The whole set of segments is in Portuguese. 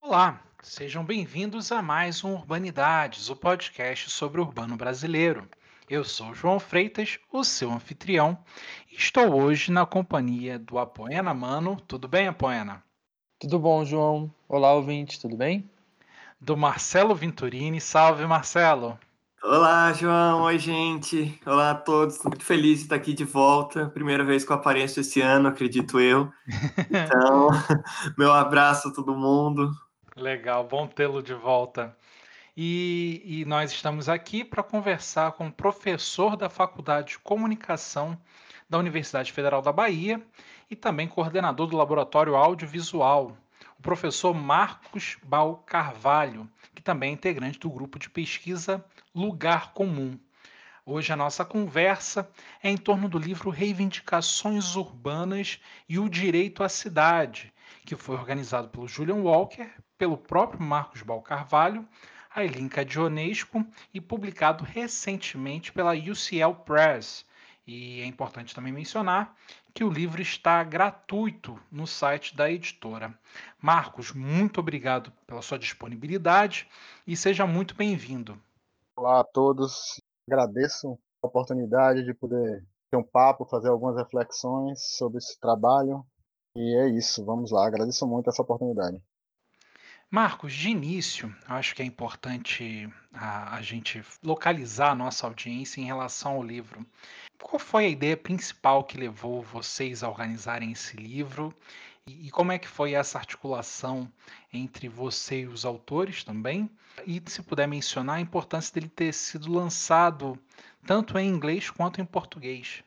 Olá, sejam bem-vindos a mais um Urbanidades, o podcast sobre o urbano brasileiro. Eu sou João Freitas, o seu anfitrião, e estou hoje na companhia do Apoena Mano. Tudo bem, Apoena? Tudo bom, João? Olá, ouvinte, tudo bem? Do Marcelo Venturini. Salve, Marcelo! Olá, João. Oi, gente. Olá a todos. Estou muito feliz de estar aqui de volta. Primeira vez que eu apareço esse ano, acredito eu. Então, meu abraço a todo mundo. Legal, bom tê-lo de volta. E, e nós estamos aqui para conversar com o professor da Faculdade de Comunicação da Universidade Federal da Bahia e também coordenador do Laboratório Audiovisual, o professor Marcos Bal Carvalho, que também é integrante do grupo de pesquisa Lugar Comum. Hoje a nossa conversa é em torno do livro Reivindicações Urbanas e o Direito à Cidade, que foi organizado pelo Julian Walker, pelo próprio Marcos Bal Carvalho a Elinca Dionesco e publicado recentemente pela UCL Press. E é importante também mencionar que o livro está gratuito no site da editora. Marcos, muito obrigado pela sua disponibilidade e seja muito bem-vindo. Olá a todos, agradeço a oportunidade de poder ter um papo, fazer algumas reflexões sobre esse trabalho. E é isso, vamos lá, agradeço muito essa oportunidade. Marcos, de início, acho que é importante a, a, gente localizar a nossa audiência em relação ao livro. Qual foi a ideia principal que levou vocês a organizarem esse livro? E, e como é que foi essa articulação entre você e os autores também? E se puder mencionar a importância dele ter sido lançado tanto em inglês quanto em português.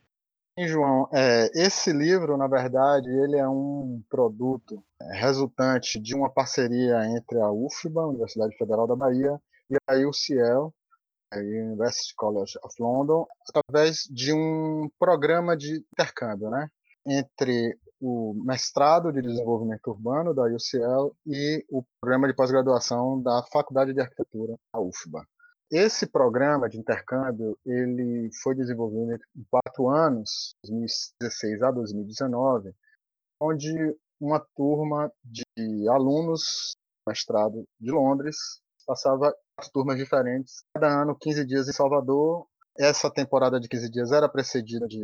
João, é, esse livro, na verdade, ele é um produto é, resultante de uma parceria entre a UFBA, Universidade Federal da Bahia, e a UCL, a University College of London, através de um programa de intercâmbio, né, entre o mestrado de desenvolvimento urbano da UCL e o programa de pós-graduação da Faculdade de Arquitetura da UFBA. Esse programa de intercâmbio ele foi desenvolvido em quatro anos, 2016 a 2019, onde uma turma de alunos do mestrado de Londres passava turmas diferentes, cada ano 15 dias em Salvador. Essa temporada de 15 dias era precedida de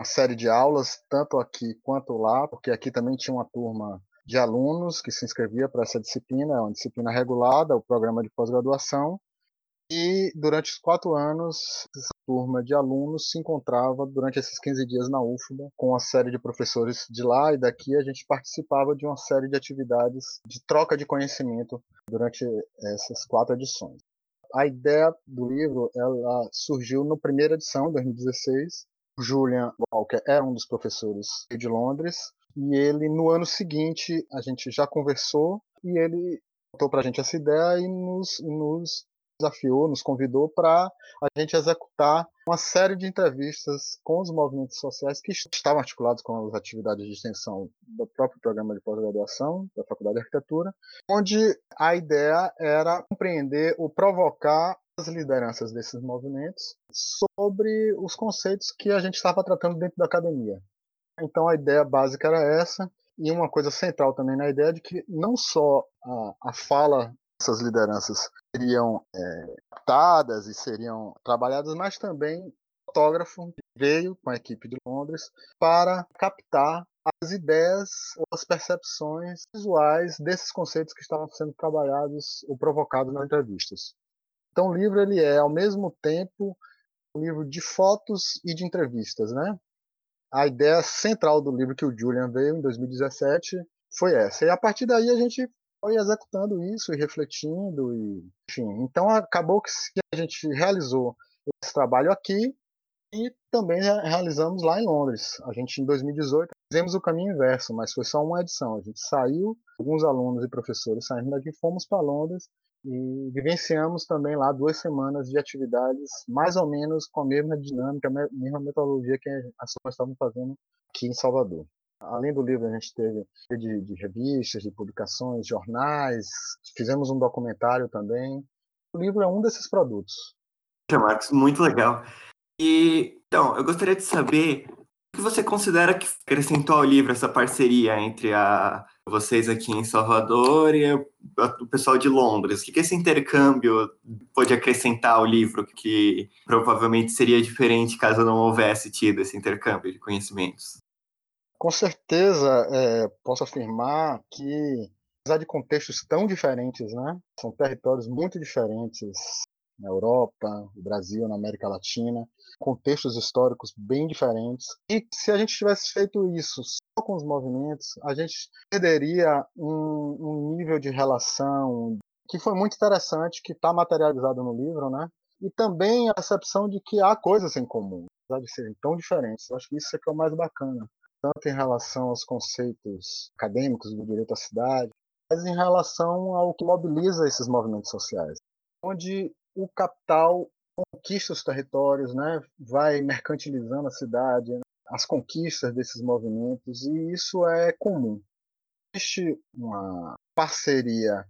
uma série de aulas, tanto aqui quanto lá, porque aqui também tinha uma turma de alunos que se inscrevia para essa disciplina, é uma disciplina regulada, o programa de pós-graduação, e durante os quatro anos, essa turma de alunos se encontrava durante esses 15 dias na UFBA, com uma série de professores de lá e daqui. A gente participava de uma série de atividades de troca de conhecimento durante essas quatro edições. A ideia do livro ela surgiu na primeira edição, 2016. O Julian Walker era um dos professores de Londres e ele, no ano seguinte, a gente já conversou e ele contou para a gente essa ideia e nos, nos desafiou, nos convidou para a gente executar uma série de entrevistas com os movimentos sociais que estavam articulados com as atividades de extensão do próprio programa de pós-graduação da Faculdade de Arquitetura, onde a ideia era compreender ou provocar as lideranças desses movimentos sobre os conceitos que a gente estava tratando dentro da academia. Então a ideia básica era essa, e uma coisa central também na ideia de que não só a, a fala dessas lideranças seriam é, captadas e seriam trabalhadas, mas também o fotógrafo veio com a equipe de Londres para captar as ideias ou as percepções visuais desses conceitos que estavam sendo trabalhados ou provocados nas entrevistas. Então o livro ele é ao mesmo tempo um livro de fotos e de entrevistas, né? A ideia central do livro que o Julian veio em 2017 foi essa. E a partir daí a gente foi executando isso e refletindo e enfim então acabou que a gente realizou esse trabalho aqui e também realizamos lá em Londres. A gente em 2018 fizemos o caminho inverso mas foi só uma edição. A gente saiu alguns alunos e professores saindo daqui fomos para Londres e vivenciamos também lá duas semanas de atividades mais ou menos com a mesma dinâmica a mesma metodologia que as pessoas estavam fazendo aqui em Salvador Além do livro, a gente teve de, de revistas, de publicações, jornais, fizemos um documentário também. O livro é um desses produtos. Marcos, muito legal. E então, eu gostaria de saber o que você considera que acrescentou ao livro essa parceria entre a, vocês aqui em Salvador e o pessoal de Londres. O que esse intercâmbio pode acrescentar ao livro que provavelmente seria diferente caso não houvesse tido esse intercâmbio de conhecimentos? Com certeza, é, posso afirmar que, apesar de contextos tão diferentes, né, são territórios muito diferentes na Europa, no Brasil, na América Latina, contextos históricos bem diferentes. E se a gente tivesse feito isso só com os movimentos, a gente perderia um, um nível de relação que foi muito interessante, que está materializado no livro, né? E também a percepção de que há coisas em comum, apesar de serem tão diferentes. Eu acho que isso é que é o mais bacana tanto em relação aos conceitos acadêmicos do direito à cidade, mas em relação ao que mobiliza esses movimentos sociais, onde o capital conquista os territórios, né, vai mercantilizando a cidade, as conquistas desses movimentos, e isso é comum. Existe uma parceria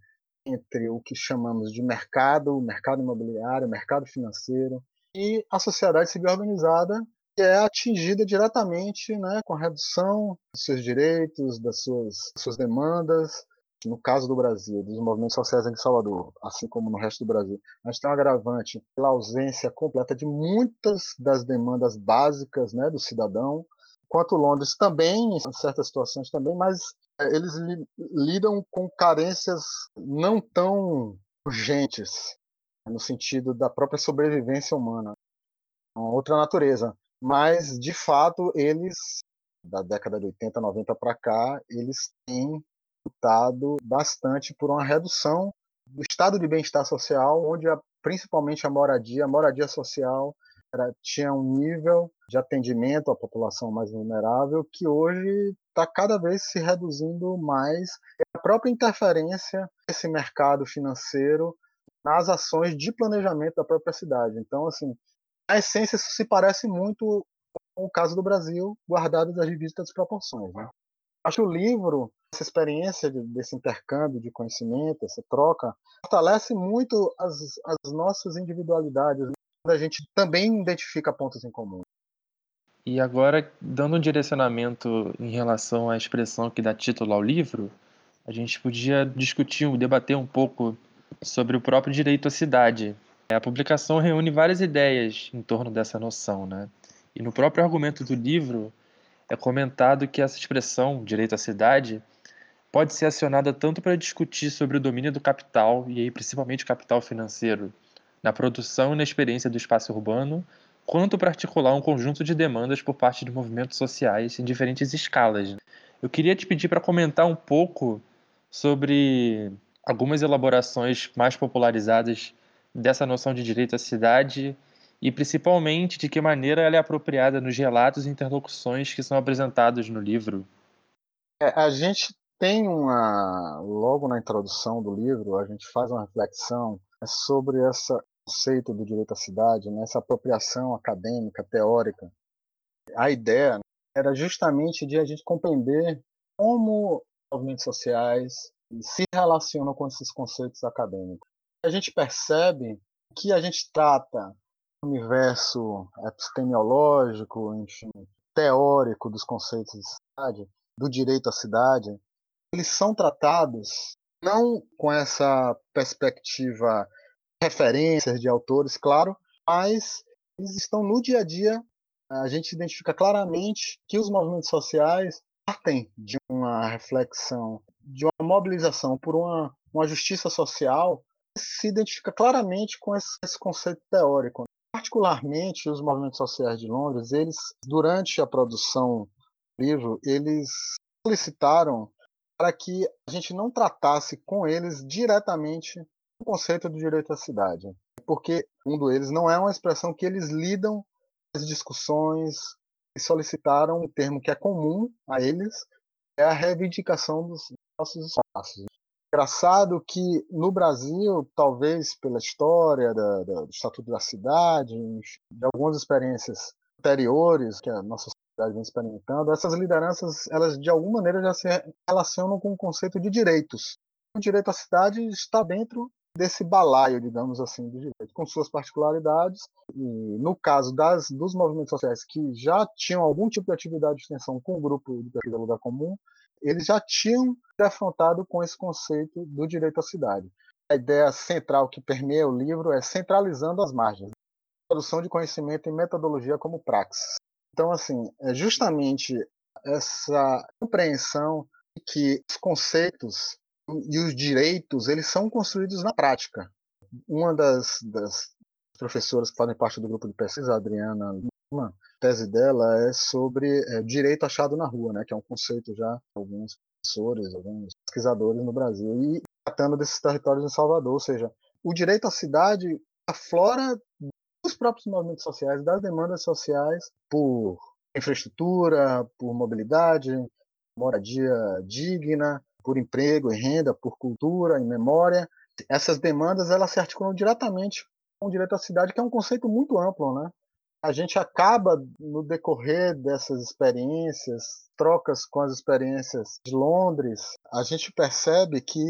entre o que chamamos de mercado, mercado imobiliário, mercado financeiro, e a sociedade civil organizada é atingida diretamente né, com a redução dos seus direitos, das suas, suas demandas. No caso do Brasil, dos movimentos sociais em Salvador, assim como no resto do Brasil, a gente tem um agravante pela ausência completa de muitas das demandas básicas né, do cidadão, quanto Londres também, em certas situações também, mas é, eles li, lidam com carências não tão urgentes, no sentido da própria sobrevivência humana. Uma outra natureza mas de fato eles da década de 80, 90 para cá, eles têm lutado bastante por uma redução do estado de bem-estar social, onde a, principalmente a moradia, a moradia social era, tinha um nível de atendimento à população mais vulnerável que hoje está cada vez se reduzindo mais. a própria interferência desse mercado financeiro nas ações de planejamento da própria cidade. Então, assim, na essência, se parece muito com o caso do Brasil, guardado das devidas proporções. Né? Acho que o livro, essa experiência de, desse intercâmbio de conhecimento, essa troca, fortalece muito as, as nossas individualidades, a gente também identifica pontos em comum. E agora, dando um direcionamento em relação à expressão que dá título ao livro, a gente podia discutir, debater um pouco sobre o próprio direito à cidade, a publicação reúne várias ideias em torno dessa noção, né? E no próprio argumento do livro é comentado que essa expressão, direito à cidade, pode ser acionada tanto para discutir sobre o domínio do capital, e aí principalmente o capital financeiro, na produção e na experiência do espaço urbano, quanto para articular um conjunto de demandas por parte de movimentos sociais em diferentes escalas. Eu queria te pedir para comentar um pouco sobre algumas elaborações mais popularizadas dessa noção de direito à cidade e principalmente de que maneira ela é apropriada nos relatos e interlocuções que são apresentados no livro. É, a gente tem uma logo na introdução do livro a gente faz uma reflexão sobre esse conceito do direito à cidade, né, essa apropriação acadêmica teórica. A ideia era justamente de a gente compreender como movimentos sociais se relacionam com esses conceitos acadêmicos a gente percebe que a gente trata o universo epistemológico, enfim, teórico dos conceitos de cidade, do direito à cidade, eles são tratados não com essa perspectiva referências de autores, claro, mas eles estão no dia a dia. A gente identifica claramente que os movimentos sociais partem de uma reflexão, de uma mobilização por uma, uma justiça social se identifica claramente com esse, esse conceito teórico. Particularmente os movimentos sociais de Londres, eles durante a produção do livro, eles solicitaram para que a gente não tratasse com eles diretamente o conceito do direito à cidade, porque um deles não é uma expressão que eles lidam as discussões e solicitaram um termo que é comum a eles, é a reivindicação dos nossos espaços. Engraçado que no Brasil, talvez pela história da, da, do Estatuto da Cidade, de algumas experiências anteriores que a nossa vem experimentando, essas lideranças, elas de alguma maneira já se relacionam com o conceito de direitos. O direito à cidade está dentro desse balaio, digamos assim, do direito, com suas particularidades. E no caso das, dos movimentos sociais que já tinham algum tipo de atividade de extensão com o grupo de pesquisa lugar comum, eles já tinham defrontado com esse conceito do direito à cidade. A ideia central que permeia o livro é centralizando as margens, produção de conhecimento e metodologia como praxis. Então, assim, é justamente essa compreensão de que os conceitos e os direitos eles são construídos na prática. Uma das, das professoras que fazem parte do grupo de pesquisa, Adriana uma tese dela é sobre é, direito achado na rua, né, que é um conceito já alguns professores, alguns pesquisadores no Brasil, e tratando desses territórios em Salvador, ou seja, o direito à cidade aflora dos próprios movimentos sociais, das demandas sociais por infraestrutura, por mobilidade, moradia digna, por emprego e renda, por cultura e memória. Essas demandas elas se articulam diretamente com o direito à cidade, que é um conceito muito amplo, né? A gente acaba no decorrer dessas experiências, trocas com as experiências de Londres, a gente percebe que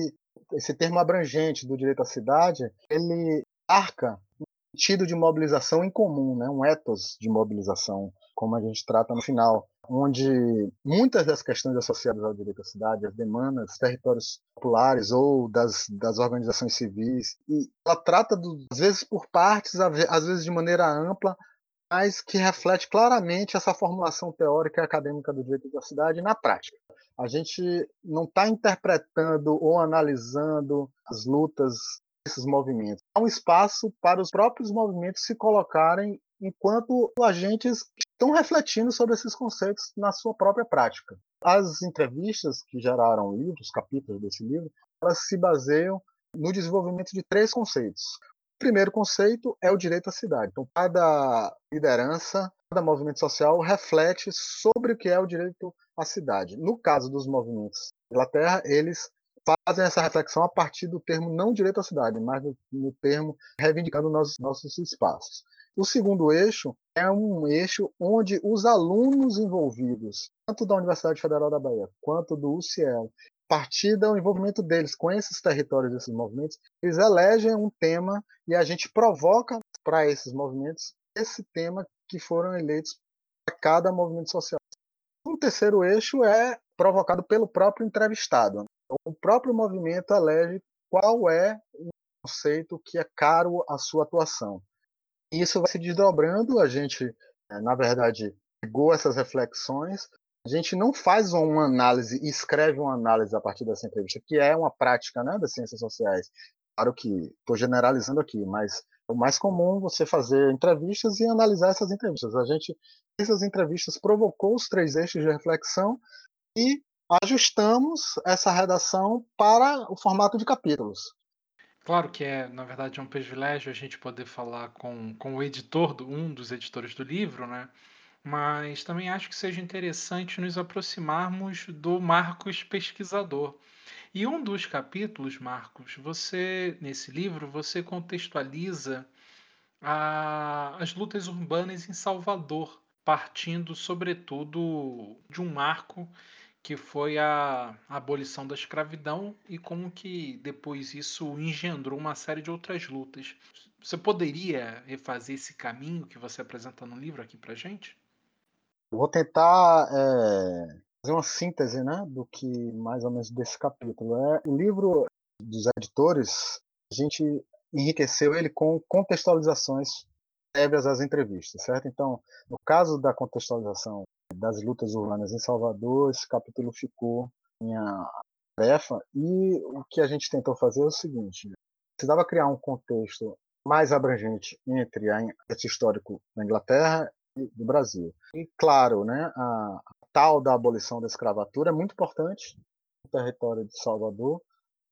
esse termo abrangente do direito à cidade, ele arca um sentido de mobilização em comum, né? um ethos de mobilização, como a gente trata no final onde muitas das questões associadas ao direito à cidade, as demandas territórios populares ou das, das organizações civis, e ela trata, do, às vezes por partes, às vezes de maneira ampla, mas que reflete claramente essa formulação teórica e acadêmica do direito da cidade na prática. A gente não está interpretando ou analisando as lutas desses movimentos. Há um espaço para os próprios movimentos se colocarem enquanto agentes estão refletindo sobre esses conceitos na sua própria prática. As entrevistas que geraram o livro, os capítulos desse livro, elas se baseiam no desenvolvimento de três conceitos. Primeiro conceito é o direito à cidade. Então, cada liderança, cada movimento social reflete sobre o que é o direito à cidade. No caso dos movimentos da Inglaterra, eles fazem essa reflexão a partir do termo não direito à cidade, mas no, no termo reivindicando nossos, nossos espaços. O segundo eixo é um eixo onde os alunos envolvidos, tanto da Universidade Federal da Bahia quanto do UCL, partir do envolvimento deles com esses territórios, esses movimentos, eles elegem um tema e a gente provoca para esses movimentos esse tema que foram eleitos para cada movimento social. O terceiro eixo é provocado pelo próprio entrevistado. O próprio movimento elege qual é o conceito que é caro à sua atuação. Isso vai se desdobrando, a gente, eh, na verdade, pegou essas reflexões, a gente não faz uma análise e escreve uma análise a partir dessa entrevista, que é uma prática né, das ciências sociais. Claro que estou generalizando aqui, mas é o mais comum você fazer entrevistas e analisar essas entrevistas. A gente, essas entrevistas, provocou os três eixos de reflexão e ajustamos essa redação para o formato de capítulos. Claro que é, na verdade, é um privilégio a gente poder falar com, com o editor, do, um dos editores do livro, né? Mas também acho que seja interessante nos aproximarmos do Marcos pesquisador. E um dos capítulos, Marcos, você nesse livro você contextualiza a, as lutas urbanas em Salvador, partindo sobretudo de um marco que foi a, abolição da escravidão e como que depois isso engendrou uma série de outras lutas. Você poderia refazer esse caminho que você apresenta no livro aqui para gente? Vou tentar é, fazer uma síntese, né, do que mais ou menos desse capítulo. É o livro dos editores, a gente enriqueceu ele com contextualizações prévias às entrevistas, certo? Então, no caso da contextualização das lutas urbanas em Salvador, esse capítulo ficou minha tarefa. E o que a gente tentou fazer é o seguinte: precisava criar um contexto mais abrangente entre a histórico da Inglaterra do Brasil. E claro, né, a, tal da abolição da escravatura é muito importante no território de Salvador,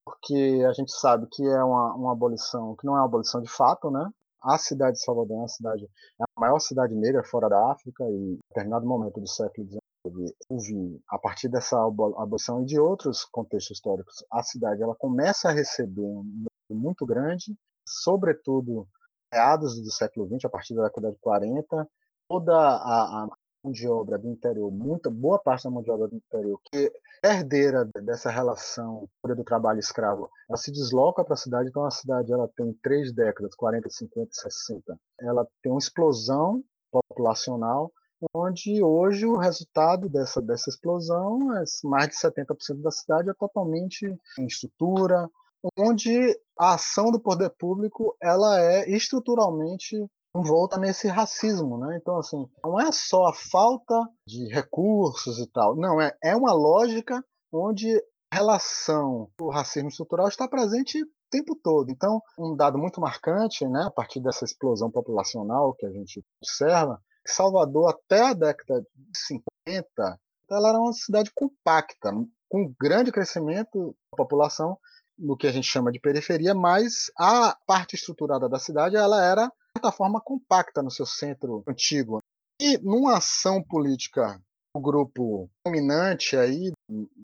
porque a gente sabe que é uma, uma abolição que não é uma abolição de fato, né? a cidade de Salvador é uma cidade, é a maior cidade negra fora da África e em determinado momento do século XIX houve, a partir dessa abolição e de outros contextos históricos, a cidade ela começa a receber um muito grande, sobretudo meados do século XX, a partir da década de 40, toda a, a mão de obra do interior, muita boa parte da mão de obra do interior, que é herdeira dessa relação do trabalho escravo, ela se desloca para a cidade, então a cidade ela tem três décadas, 40, 50, 60. Ela tem uma explosão populacional, onde hoje o resultado dessa, dessa explosão é mais de 70% da cidade é totalmente em estrutura, onde a ação do poder público ela é estruturalmente volta nesse racismo, né? Então, assim, não é só a falta de recursos e tal, não, é, é uma lógica onde a relação do racismo estrutural está presente o tempo todo. Então, um dado muito marcante, né, a partir dessa explosão populacional que a gente observa, Salvador, até a década de 50, ela era uma cidade compacta, com grande crescimento da população, no que a gente chama de periferia, mas a parte estruturada da cidade ela era certa forma compacta no seu centro antigo. E numa ação política o grupo dominante aí,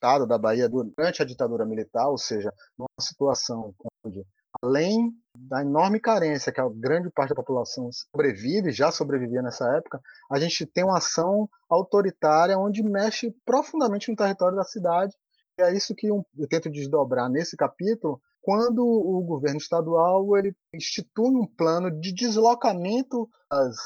dado da Bahia durante a ditadura militar, ou seja, numa situação onde, além da enorme carência que a grande parte da população sobrevive, já sobrevivia nessa época, a gente tem uma ação autoritária onde mexe profundamente no território da cidade. E é isso que eu tento desdobrar nesse capítulo, quando o governo estadual ele institui um plano de deslocamento das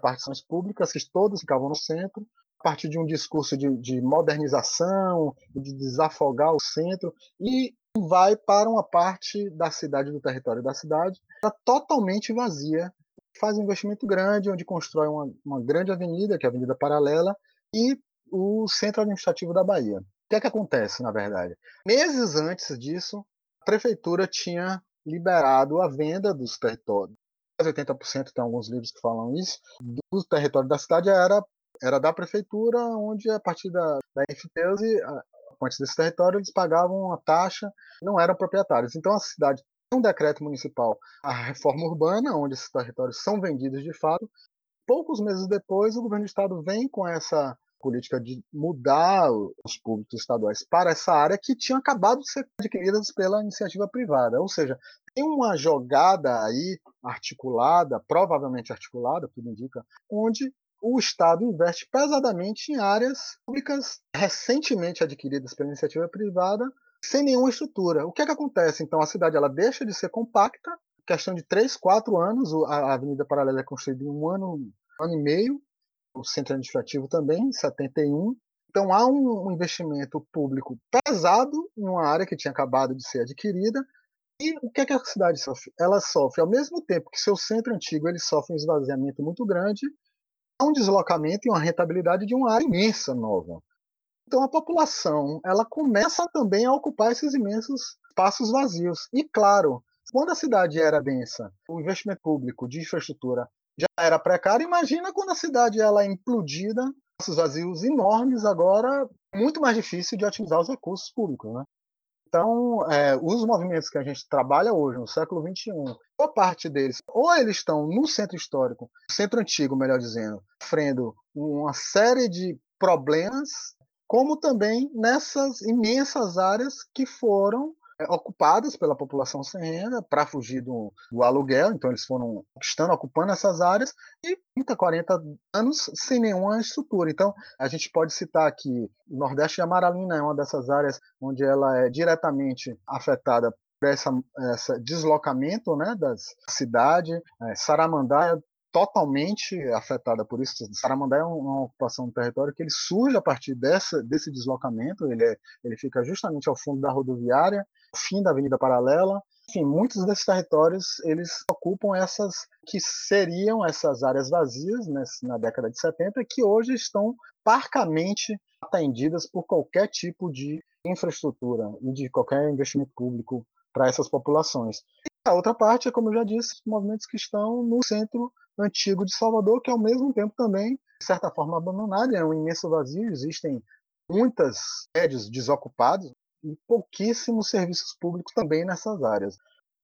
partições públicas, que todas ficavam no centro, a partir de um discurso de, de modernização, de desafogar o centro, e vai para uma parte da cidade, do território da cidade, totalmente vazia. Faz um investimento grande, onde constrói uma, uma grande avenida, que é a Avenida Paralela, e o centro administrativo da Bahia. O que é que acontece, na verdade? Meses antes disso, prefeitura tinha liberado a venda dos territórios. 80% tem alguns livros que falam isso, do território da cidade era, era da prefeitura, onde a partir da, da enfiteuse, antes desse território, eles pagavam uma taxa, não eram proprietários. Então a cidade tem um decreto municipal, a reforma urbana, onde esses territórios são vendidos de fato. Poucos meses depois, o governo do estado vem com essa política de mudar os públicos estaduais para essa área que tinham acabado de ser adquiridas pela iniciativa privada. Ou seja, tem uma jogada aí articulada, provavelmente articulada, tudo indica, onde o Estado investe pesadamente em áreas públicas recentemente adquiridas pela iniciativa privada, sem nenhuma estrutura. O que, é que acontece? Então, a cidade ela deixa de ser compacta, questão de três, quatro anos, a Avenida Paralela é construída em um ano, um ano e meio, o centro administrativo também, em 71. Então há um investimento público pesado em uma área que tinha acabado de ser adquirida. E o que, é que a cidade sofre? Ela sofre, ao mesmo tempo que seu centro antigo ele sofre um esvaziamento muito grande, há um deslocamento e uma rentabilidade de uma área imensa nova. Então a população ela começa também a ocupar esses imensos espaços vazios. E claro, quando a cidade era densa, o investimento público de infraestrutura já era precário. Imagina quando a cidade ela é implodida, esses vazios enormes, agora muito mais difícil de otimizar os recursos públicos. Né? Então, é, os movimentos que a gente trabalha hoje, no século XXI, boa parte deles, ou eles estão no centro histórico, centro antigo, melhor dizendo, sofrendo uma série de problemas, como também nessas imensas áreas que foram é, ocupadas pela população sem renda para fugir do, do, aluguel, então eles foram estando ocupando essas áreas e 30, 40 anos sem nenhuma estrutura. Então a gente pode citar aqui o Nordeste de Amaralina é uma dessas áreas onde ela é diretamente afetada por esse deslocamento né, da cidade. É, Saramandá totalmente afetada por isso. Saramandá é uma ocupação do território que ele surge a partir dessa, desse deslocamento, ele, é, ele fica justamente ao fundo da rodoviária, fim da Avenida Paralela. Enfim, muitos desses territórios eles ocupam essas que seriam essas áreas vazias né, na década de 70 que hoje estão parcamente atendidas por qualquer tipo de infraestrutura e de qualquer investimento público para essas populações. E a outra parte é, como eu já disse, movimentos que estão no centro antigo de Salvador, que ao mesmo tempo também, de certa forma, abandonado, é um imenso vazio, existem muitas prédios desocupados e pouquíssimos serviços públicos também nessas áreas.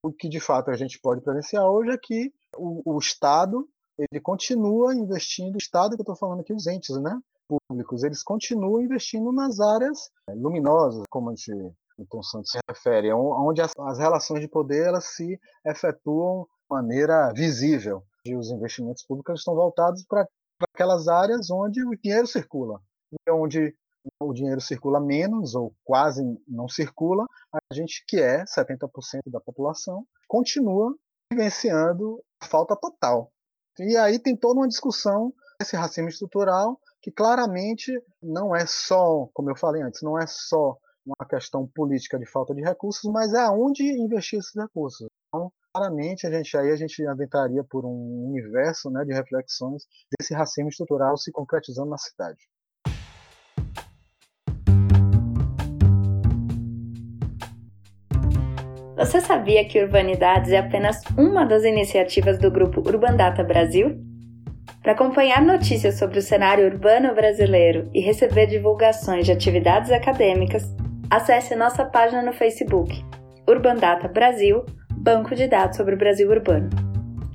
O que de fato a gente pode presenciar hoje é que o, o Estado ele continua investindo, o Estado que eu estou falando aqui, os entes né, públicos, eles continuam investindo nas áreas luminosas, como a gente Milton Santos se refere, onde as, as relações de poder elas se efetuam de maneira visível. Os investimentos públicos estão voltados para para aquelas áreas onde o dinheiro circula, e onde o dinheiro circula menos ou quase não circula, a gente que é 70% da população continua vivenciando falta total. E aí tem toda uma discussão esse racismo estrutural que claramente não é só, como eu falei antes, não é só uma questão política de falta de recursos, mas é aonde investir esses recursos. Então, claramente a gente aí a gente adentraria por um universo né, de reflexões desse racismo estrutural se concretizando na cidade. Você sabia que Urbanidades é apenas uma das iniciativas do grupo Urbandata Brasil? Para acompanhar notícias sobre o cenário urbano brasileiro e receber divulgações de atividades acadêmicas, acesse nossa página no Facebook, Urbandata Brasil banco de dados sobre o Brasil urbano.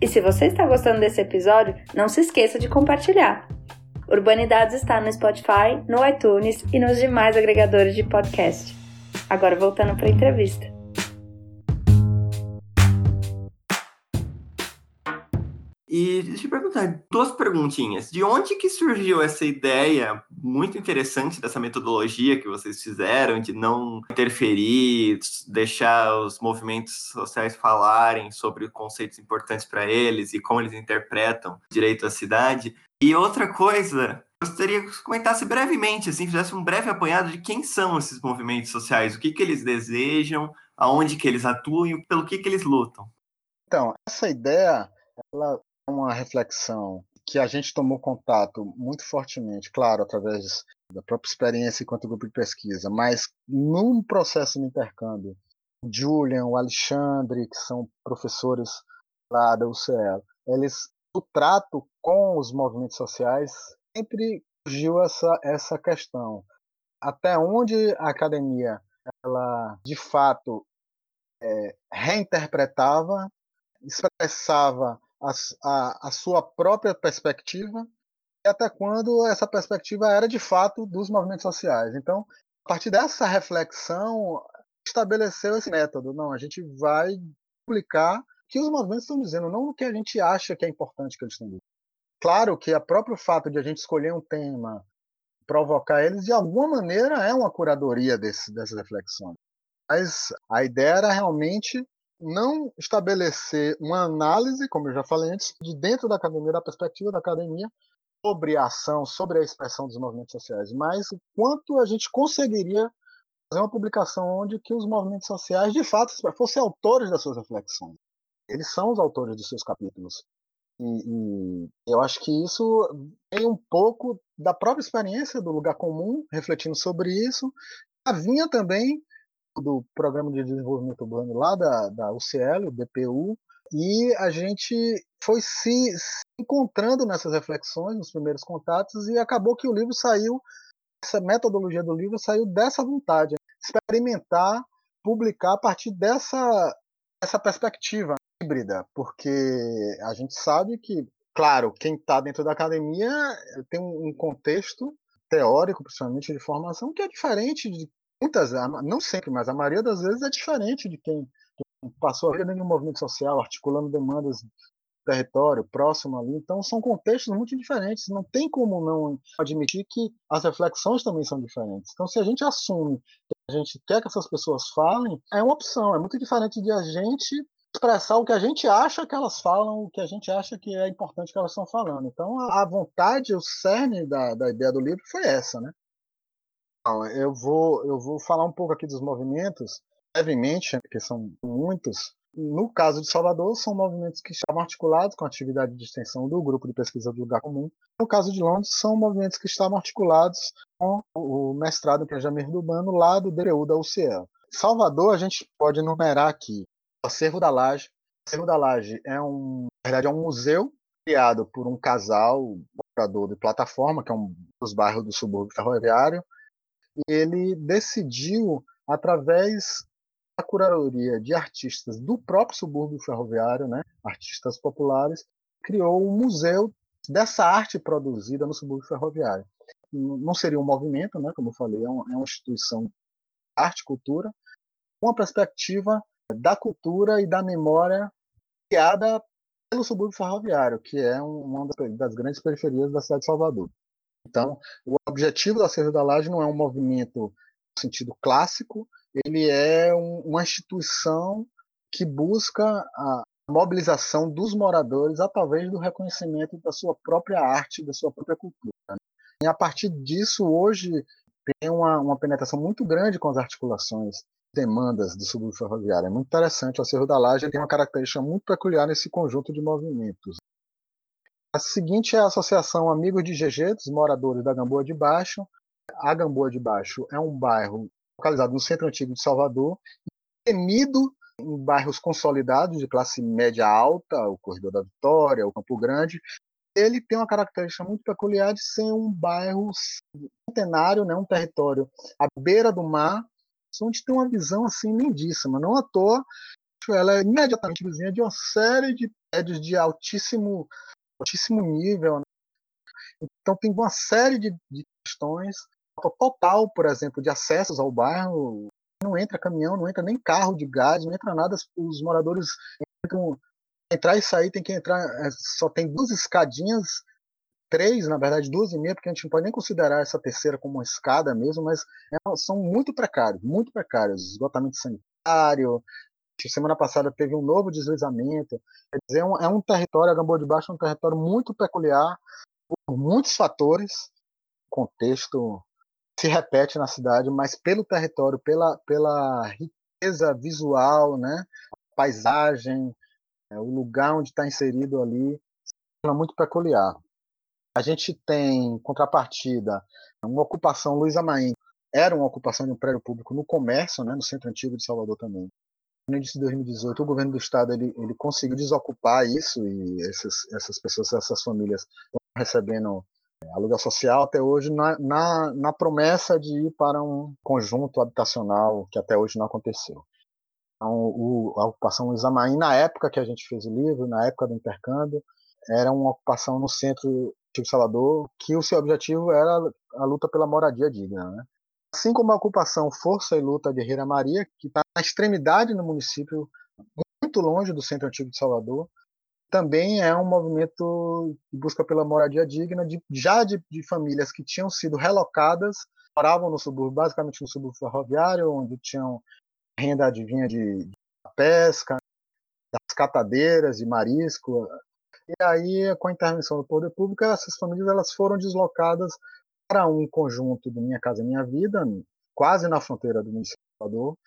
E se você está gostando desse episódio, não se esqueça de compartilhar. Urbanidades está no Spotify, no iTunes e nos demais agregadores de podcast. Agora voltando para a entrevista. E deixa eu perguntar duas perguntinhas. De onde que surgiu essa ideia muito interessante dessa metodologia que vocês fizeram de não interferir, deixar os movimentos sociais falarem sobre conceitos importantes para eles e como eles interpretam direito à cidade? E outra coisa, gostaria que comentasse brevemente, assim, fizesse um breve apanhado de quem são esses movimentos sociais, o que, que eles desejam, aonde que eles atuam e pelo que, que eles lutam. Então, essa ideia ela uma reflexão que a gente tomou contato muito fortemente, claro, através da própria experiência enquanto grupo de pesquisa, mas num processo de intercâmbio, o Julian, o Alexandre, que são professores lá da UCL, eles, o trato com os movimentos sociais, sempre surgiu essa, essa questão. Até onde a academia, ela, de fato, é, reinterpretava, expressava a, a, a sua própria perspectiva e até quando essa perspectiva era de fato dos movimentos sociais. Então, a partir dessa reflexão, estabeleceu esse método. Não, a gente vai publicar o que os movimentos estão dizendo, não o que a gente acha que é importante que eles estão dizendo. Claro que o próprio fato de a gente escolher um tema, provocar eles, de alguma maneira é uma curadoria desse, dessas reflexões. Mas a ideia era realmente não estabelecer uma análise, como eu já falei antes, de dentro da academia, da perspectiva da academia, sobre a ação, sobre a expressão dos movimentos sociais, mas o quanto a gente conseguiria fazer uma publicação onde que os movimentos sociais, de fato, fossem autores das suas reflexões. Eles são os autores dos seus capítulos. E, e, eu acho que isso vem um pouco da própria experiência do lugar comum, refletindo sobre isso. Vinha também do Programa de Desenvolvimento Urbano lá da, da UCL, o DPU, e a gente foi se, se encontrando nessas reflexões, nos primeiros contatos, e acabou que o livro saiu, essa metodologia do livro saiu dessa vontade, experimentar, publicar a partir dessa, dessa perspectiva híbrida, porque a gente sabe que, claro, quem está dentro da academia tem um contexto teórico, principalmente de formação, que é diferente de muitas, não sempre, mas a maioria das vezes é diferente de quem, passou a vida um movimento social, articulando demandas território, próximo ali. Então, são contextos muito diferentes. Não tem como não admitir que as reflexões também são diferentes. Então, se a gente assume que a gente quer que essas pessoas falem, é uma opção. É muito diferente de a gente expressar o que a gente acha que elas falam, o que a gente acha que é importante que elas estão falando. Então, a vontade, o cerne da, da ideia do livro foi essa, né? Eu vou, eu vou falar um pouco aqui dos movimentos, brevemente, porque são muitos. No caso de Salvador, são movimentos que estavam articulados com a atividade de extensão do grupo de pesquisa do lugar comum. No caso de Londres, são movimentos que estavam articulados com o mestrado em planejamento urbano lá do DPU da UCL. Salvador, a gente pode enumerar aqui o Acervo da Laje. O Acervo da Laje é um, na verdade, é um museu criado por um casal, morador de plataforma, que é um dos bairros do subúrbio ferroviário, ele decidiu, através da curadoria de artistas do próprio subúrbio ferroviário, né, artistas populares, criou um museu dessa arte produzida no subúrbio ferroviário. Não seria um movimento, né, como eu falei, é uma, é uma instituição de arte e cultura, com a perspectiva da cultura e da memória criada pelo subúrbio ferroviário, que é uma das grandes periferias da cidade de Salvador. Então, o objetivo da Cerveja da Laje não é um movimento no sentido clássico, ele é um, uma instituição que busca a mobilização dos moradores através do reconhecimento da sua própria arte, da sua própria cultura. Né? E a partir disso, hoje, tem uma, uma penetração muito grande com as articulações demandas do subúrbio ferroviário. É muito interessante. O Cerro da Laje tem uma característica muito peculiar nesse conjunto de movimentos. A seguinte é a Associação Amigos de GG, dos moradores da Gamboa de Baixo. A Gamboa de Baixo é um bairro localizado no centro antigo de Salvador, temido em bairros consolidados de classe média alta, o Corredor da Vitória, o Campo Grande. Ele tem uma característica muito peculiar de ser um bairro centenário, né, um território à beira do mar, onde tem uma visão assim lindíssima. Não à toa, ela é imediatamente vizinha de uma série de prédios de altíssimo, altíssimo nível. Né? Então tem uma série de, de questões total, por exemplo, de acessos ao bairro. Não entra caminhão, não entra nem carro de gás, não entra nada. Os moradores entram, entrar e sair tem que entrar. É, só tem duas escadinhas três, na verdade, duas e meia, porque a gente não pode nem considerar essa terceira como uma escada mesmo, mas é, são muito precários, muito precários. Esgotamento sanitário. Semana passada teve um novo deslizamento. Quer dizer, é um, é um território, a Gamboa de Baixo é um território muito peculiar, por muitos fatores. O contexto se repete na cidade, mas pelo território, pela, pela riqueza visual, né? paisagem, é, o lugar onde está inserido ali, é muito peculiar. A gente tem, contrapartida, uma ocupação, Luiz Amaim, era uma ocupação de um prédio público no comércio, né, no centro antigo de Salvador também. No início de 2018, o governo do estado ele, ele conseguiu desocupar isso e essas, essas pessoas, essas famílias estão recebendo é, aluguel social até hoje na, na, na, promessa de ir para um conjunto habitacional que até hoje não aconteceu. Então, o, a ocupação Luiz na época que a gente fez o livro, na época do intercâmbio, era uma ocupação no centro de Salvador, que o seu objetivo era a luta pela moradia digna. Né? Assim como a ocupação Força e Luta Guerreira Maria, que está na extremidade no município, muito longe do centro antigo de Salvador, também é um movimento que busca pela moradia digna, de, já de, de famílias que tinham sido relocadas, moravam no subúrbio, basicamente no subúrbio ferroviário, onde tinham renda advinha de, de pesca, das catadeiras de marisco, e aí, com a intervenção do poder público, essas famílias elas foram deslocadas para um conjunto do Minha Casa Minha Vida, quase na fronteira do município de Salvador,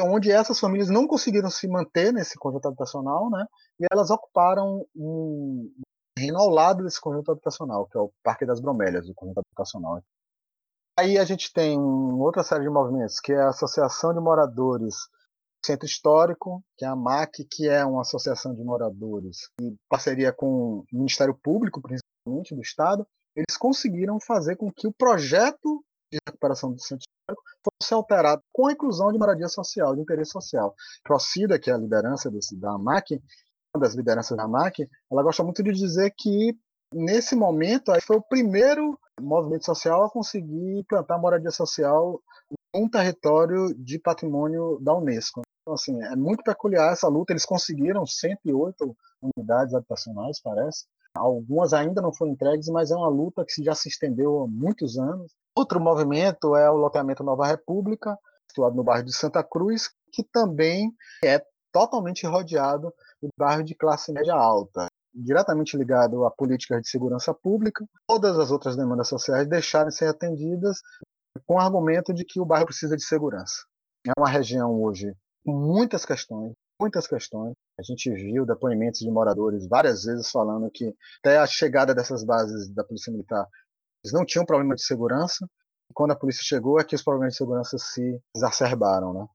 onde essas famílias não conseguiram se manter nesse conjunto habitacional, né? E elas ocuparam um terreno ao lado desse conjunto habitacional, que é o Parque das Bromélias, o conjunto habitacional. Aí a gente tem outra série de movimentos, que é a Associação de Moradores Centro Histórico, que é a MAC, que é uma associação de moradores, em parceria com o Ministério Público, principalmente do Estado, eles conseguiram fazer com que o projeto de recuperação do centro histórico fosse alterado com a inclusão de moradia social, de interesse social. Procida, que é a liderança desse, da MAC, uma das lideranças da MAC, ela gosta muito de dizer que nesse momento aí foi o primeiro movimento social a conseguir implantar moradia social num território de patrimônio da Unesco. Então, assim, é muito peculiar essa luta. Eles conseguiram 108 unidades habitacionais, parece. Algumas ainda não foram entregues, mas é uma luta que já se estendeu há muitos anos. Outro movimento é o loteamento Nova República, situado no bairro de Santa Cruz, que também é totalmente rodeado de bairro de classe média alta, diretamente ligado a políticas de segurança pública. Todas as outras demandas sociais deixaram de ser atendidas com o argumento de que o bairro precisa de segurança. É uma região hoje muitas questões, muitas questões. A gente viu depoimentos de moradores várias vezes falando que até a chegada dessas bases da Polícia Militar, eles não tinham problema de segurança. E quando a polícia chegou, é que os problemas de segurança se exacerbaram, né?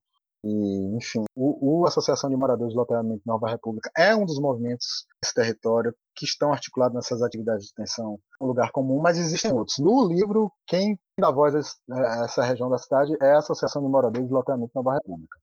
E, enfim, o, o Associação de Moradores do Loteamento Nova República é um dos movimentos desse território que estão articulados nessas atividades de detenção um lugar comum, mas existem outros. No livro, quem dá voz a essa região da cidade é a Associação de Moradores do Loteamento Nova República.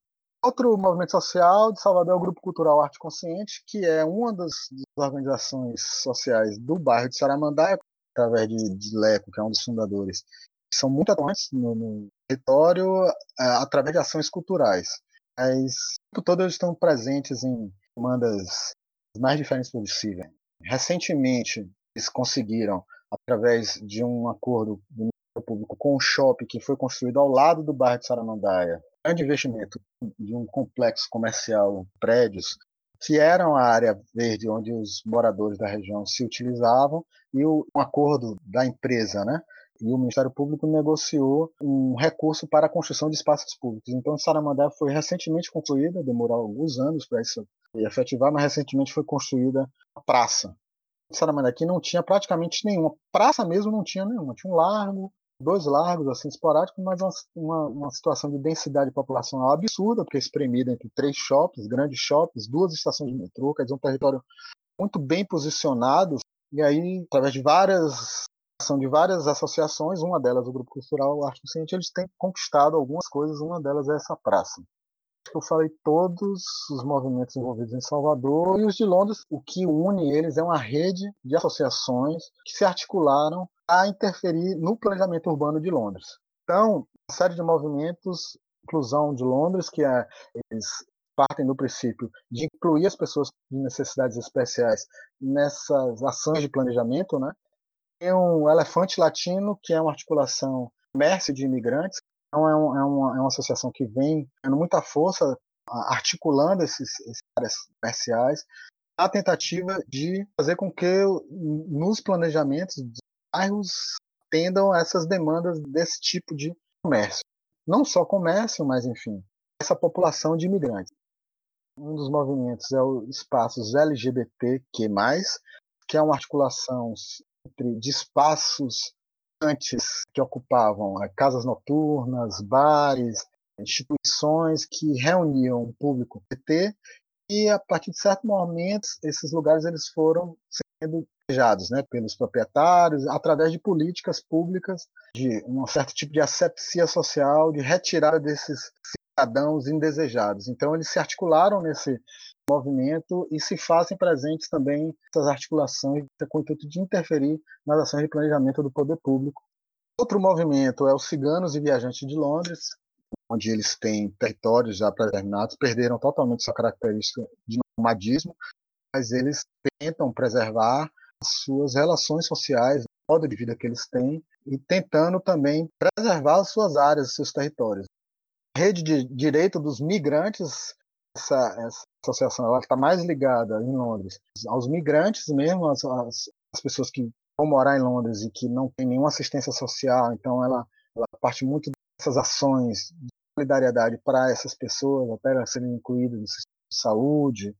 Outro movimento social de Salvador é o Grupo Cultural Arte Consciente, que é uma das, das organizações sociais do bairro de Saramandá, através de, de Leco, que é um dos fundadores. São muito atuantes no, no território é, através de ações culturais. Mas, todo eles estão presentes em demandas mais diferentes possíveis. Recentemente, eles conseguiram, através de um acordo do público com um shopping que foi construído ao lado do bairro de Saramandaia, grande investimento de um complexo comercial, prédios, que eram a área verde onde os moradores da região se utilizavam, e o, um acordo da empresa, né? E o Ministério Público negociou um recurso para a construção de espaços públicos. Então, Saramandá foi recentemente concluída, demorou alguns anos para isso efetivar, mas recentemente foi construída a praça. Saramandá aqui não tinha praticamente nenhuma. Praça mesmo não tinha nenhuma. Tinha um largo, dois largos assim esporádicos, mas uma, uma, situação de densidade populacional absurda, porque é espremida entre três shoppings, grandes shoppings, duas estações de metrô, quer dizer, um território muito bem posicionado, e aí, através de várias são de várias associações, uma delas o Grupo Cultural Arte do Ciente, eles têm conquistado algumas coisas, uma delas é essa praça. Eu falei todos os movimentos envolvidos em Salvador e os de Londres, o que une eles é uma rede de associações que se articularam a interferir no planejamento urbano de Londres. Então, uma série de movimentos, inclusão de Londres, que é, eles partem do princípio de incluir as pessoas de necessidades especiais nessas ações de planejamento, né? Tem um Elefante Latino, que é uma articulação comércio de imigrantes, então é, um, é, uma, é uma associação que vem tendo muita força articulando esses, esses áreas comerciais, a tentativa de fazer com que nos planejamentos bairros atendam essas demandas desse tipo de comércio. Não só comércio, mas enfim, essa população de imigrantes. Um dos movimentos é o Espaços LGBTQ+, que é uma articulação entre, de espaços antes que ocupavam eh, casas noturnas, bares, instituições que reuniam o público PT e a partir de certo momento esses lugares eles foram sendo desejados né, pelos proprietários através de políticas públicas de um certo tipo de asepsia social, de retirada desses cidadãos indesejados. Então eles se articularam nesse movimento e se fazem presentes também essas articulações com o intuito de interferir nas ações de planejamento do poder público. Outro movimento é os ciganos e viajantes de Londres, onde eles têm territórios já predeterminados, perderam totalmente sua característica de nomadismo, mas eles tentam preservar suas relações sociais, o modo de vida que eles têm, e tentando também preservar as suas áreas, seus territórios. A rede de direito dos migrantes, essa, essa associação está mais ligada em Londres aos migrantes mesmo, as, pessoas que vão morar em Londres e que não têm nenhuma assistência social, então ela, ela parte muito dessas ações de solidariedade para essas pessoas, até elas serem incluídas no sistema de saúde.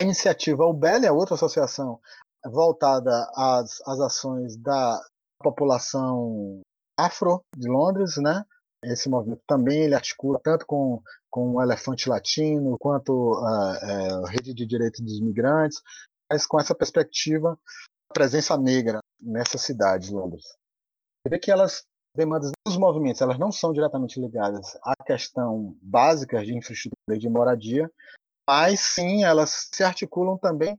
A iniciativa UBEL é outra associação voltada às, às ações da população afro de Londres, né? Esse movimento também ele articula tanto com, com o Elefante Latino, quanto a, é, a Rede de Direitos dos Migrantes, mas com essa perspectiva da presença negra nessa cidade de Londres. Você vê que elas demandas dos movimentos elas não são diretamente ligadas à questão básica de infraestrutura e de moradia, mas sim elas se articulam também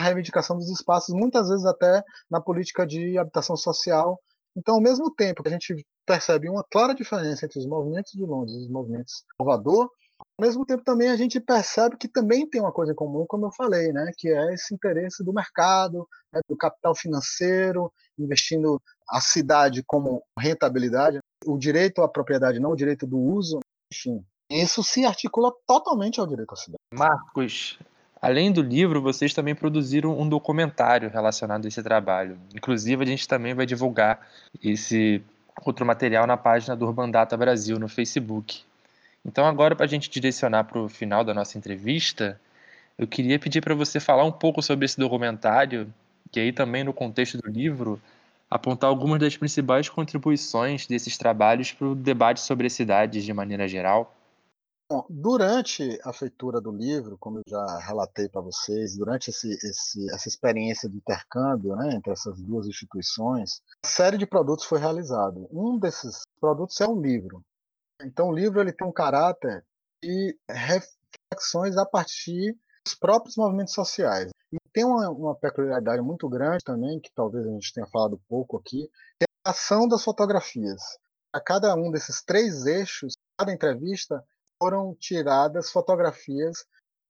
reivindicação dos espaços, muitas vezes até na política de habitação social. Então, ao mesmo tempo que a gente percebe uma clara diferença entre os movimentos de Londres e os movimentos de Salvador, ao mesmo tempo também a gente percebe que também tem uma coisa em comum, como eu falei, né, que é esse interesse do mercado, né, do capital financeiro, investindo a cidade como rentabilidade, o direito à propriedade, não o direito do uso, enfim. Isso se articula totalmente ao direito à cidade. Marcos, além do livro, vocês também produziram um documentário relacionado a esse trabalho. Inclusive, a gente também vai divulgar esse outro material na página do Urban Data Brasil no Facebook. Então, agora, para a gente direcionar para o final da nossa entrevista, eu queria pedir para você falar um pouco sobre esse documentário, e aí também no contexto do livro, apontar algumas das principais contribuições desses trabalhos para o debate sobre as cidades de maneira geral. Bom, durante a feitura do livro, como eu já relatei para vocês, durante esse, esse, essa experiência de intercâmbio né, entre essas duas instituições, uma série de produtos foi realizada. Um desses produtos é um livro. Então, o livro ele tem um caráter de reflexões a partir dos próprios movimentos sociais. E tem uma, uma peculiaridade muito grande também, que talvez a gente tenha falado pouco aqui, que é a ação das fotografias. A cada um desses três eixos, cada entrevista foram tiradas fotografias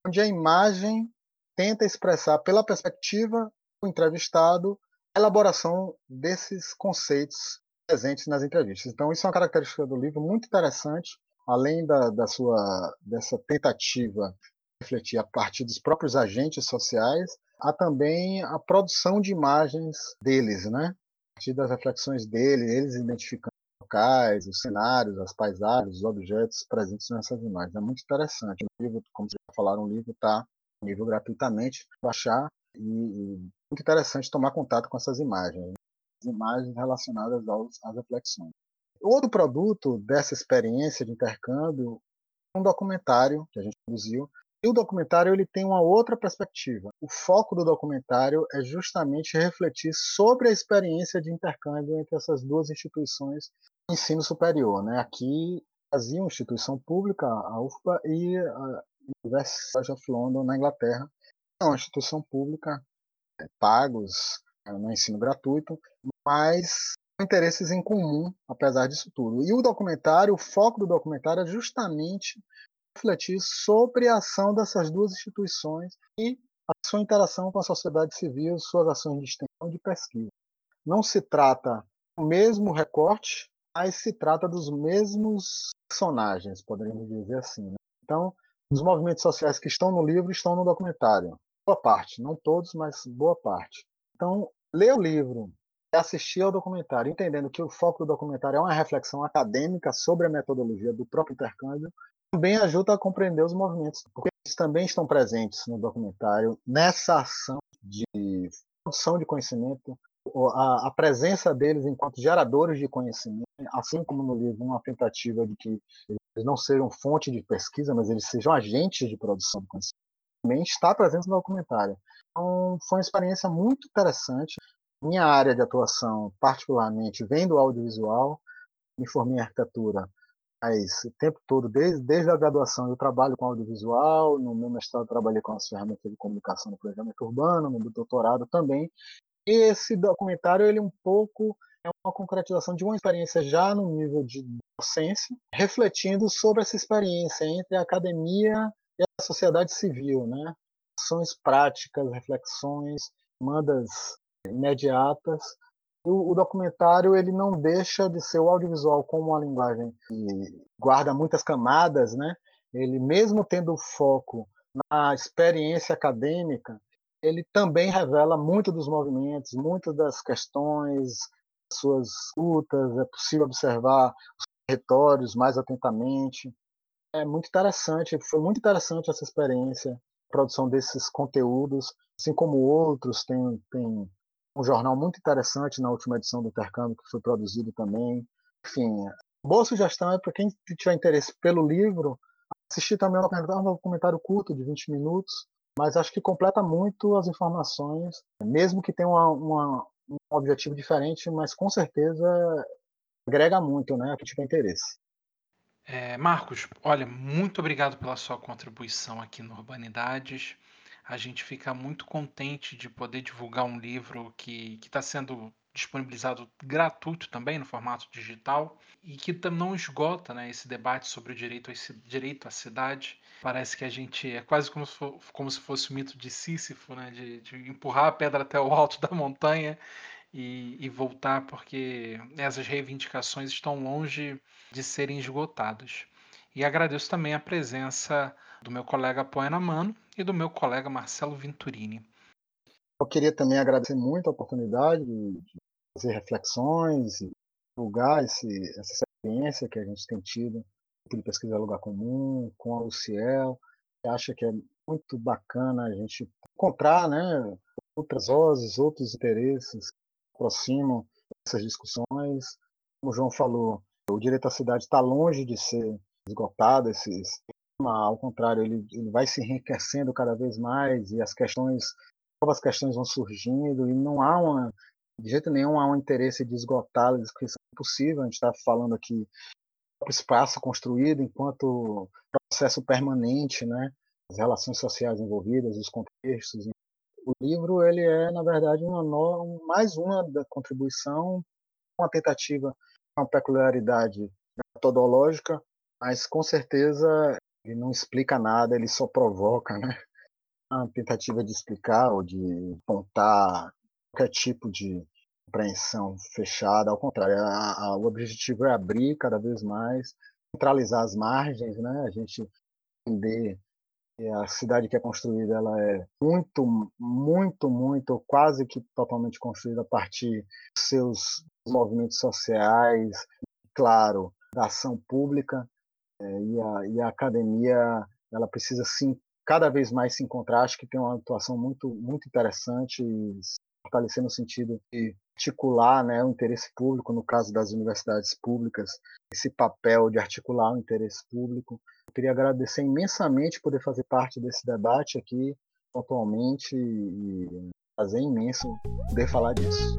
onde a imagem tenta expressar pela perspectiva do entrevistado a elaboração desses conceitos presentes nas entrevistas. Então, isso é uma característica do livro muito interessante, além da, da sua dessa tentativa de refletir a partir dos próprios agentes sociais, há também a produção de imagens deles, né? A partir das reflexões deles, eles identificando locais, os cenários, as paisagens, os objetos presentes nessas imagens. É muito interessante. O livro, como vocês já falaram, o livro está disponível gratuitamente, baixar e, e muito interessante tomar contato com essas imagens, né? imagens relacionadas aos, às reflexões. Outro produto dessa experiência de intercâmbio um documentário que a gente produziu. E o documentário ele tem uma outra perspectiva. O foco do documentário é justamente refletir sobre a experiência de intercâmbio entre essas duas instituições de ensino superior. Né? Aqui, Brasil, instituição pública, a UFBA, e a University of London, na Inglaterra, é uma instituição pública, é, pagos é, no ensino gratuito, mas interesses em comum, apesar disso tudo. E o documentário, o foco do documentário é justamente refletir sobre a ação dessas duas instituições e a sua interação com a sociedade civil, suas ações de extensão de pesquisa. Não se trata do mesmo recorte, mas se trata dos mesmos personagens, poderíamos dizer assim. Né? Então, os movimentos sociais que estão no livro estão no documentário. Boa parte, não todos, mas boa parte. Então, ler o livro e assistir ao documentário, entendendo que o foco do documentário é uma reflexão acadêmica sobre a metodologia do próprio intercâmbio, também ajuda a compreender os movimentos, porque eles também estão presentes no documentário nessa ação de produção de conhecimento, a, a, presença deles enquanto geradores de conhecimento, assim como no livro, uma tentativa de que eles não sejam fonte de pesquisa, mas eles sejam agentes de produção de conhecimento, também está presente no documentário. Então, foi uma experiência muito interessante. Minha área de atuação, particularmente, vem do audiovisual, me formei em arquitetura, o tempo todo, desde, desde a graduação, eu trabalho com audiovisual, no meu mestrado trabalhei com as ferramentas de comunicação no planejamento urbano, no doutorado também, esse documentário ele um pouco é uma concretização de uma experiência já no nível de docência, refletindo sobre essa experiência entre a academia e a sociedade civil, né? Ações práticas, reflexões, demandas imediatas. O, o, documentário ele não deixa de ser o audiovisual como uma linguagem que guarda muitas camadas, né? Ele mesmo tendo foco na experiência acadêmica, ele também revela muito dos movimentos, muitas das questões, suas lutas, é possível observar os territórios mais atentamente. É muito interessante, foi muito interessante essa experiência, a produção desses conteúdos, assim como outros, tem, tem um jornal muito interessante na última edição do Intercâmbio que foi produzido também. Enfim, boa sugestão é para quem tiver interesse pelo livro, assistir também um documentário curto de 20 minutos, mas acho que completa muito as informações, mesmo que tenha uma, uma, um objetivo diferente, mas com certeza agrega muito, né, a quem tiver interesse. É, Marcos, olha, muito obrigado pela sua contribuição aqui no Urbanidades. A gente fica muito contente de poder divulgar um livro que está sendo disponibilizado gratuito também no formato digital e que não esgota né, esse debate sobre o direito, esse direito à cidade. Parece que a gente é quase como se, for, como se fosse o mito de Sísifo, né, de, de empurrar a pedra até o alto da montanha e, e, voltar, porque essas reivindicações estão longe de serem esgotadas. E agradeço também a presença do meu colega Poena Mano e do meu colega Marcelo Venturini. Eu queria também agradecer muito a oportunidade de fazer reflexões e divulgar esse, essa experiência que a gente tem tido de pesquisa lugar comum, com a Luciel. Acha que é muito bacana a gente encontrar né, outras vozes, outros interesses que aproximam essas discussões. Como o João falou, o direito à cidade está longe de ser esgotado, esse, esse tema, ao contrário, ele, ele vai se enriquecendo cada vez mais e as questões, novas questões vão surgindo e não há uma de jeito nenhum há um interesse de esgotá-las, porque isso é impossível. A gente está falando aqui do espaço construído enquanto processo permanente, né? As relações sociais envolvidas, os contextos. O livro ele é, na verdade, uma no... mais uma da contribuição, uma tentativa, uma peculiaridade metodológica, mas com certeza ele não explica nada, ele só provoca, né? uma tentativa de explicar ou de apontar qualquer tipo de compreensão fechada, ao contrário, a, a, o objetivo é abrir cada vez mais, centralizar as margens, né? a gente entender que a cidade que é construída ela é muito, muito, muito, quase que totalmente construída a partir dos seus movimentos sociais, claro, da ação pública, é, e, a, e a academia ela precisa sim cada vez mais se encontrar. Acho que tem uma atuação muito, muito interessante fortalecer no sentido de articular né, o interesse público, no caso das universidades públicas, esse papel de articular o interesse público. Eu queria agradecer imensamente poder fazer parte desse debate aqui atualmente e fazer imenso poder falar disso.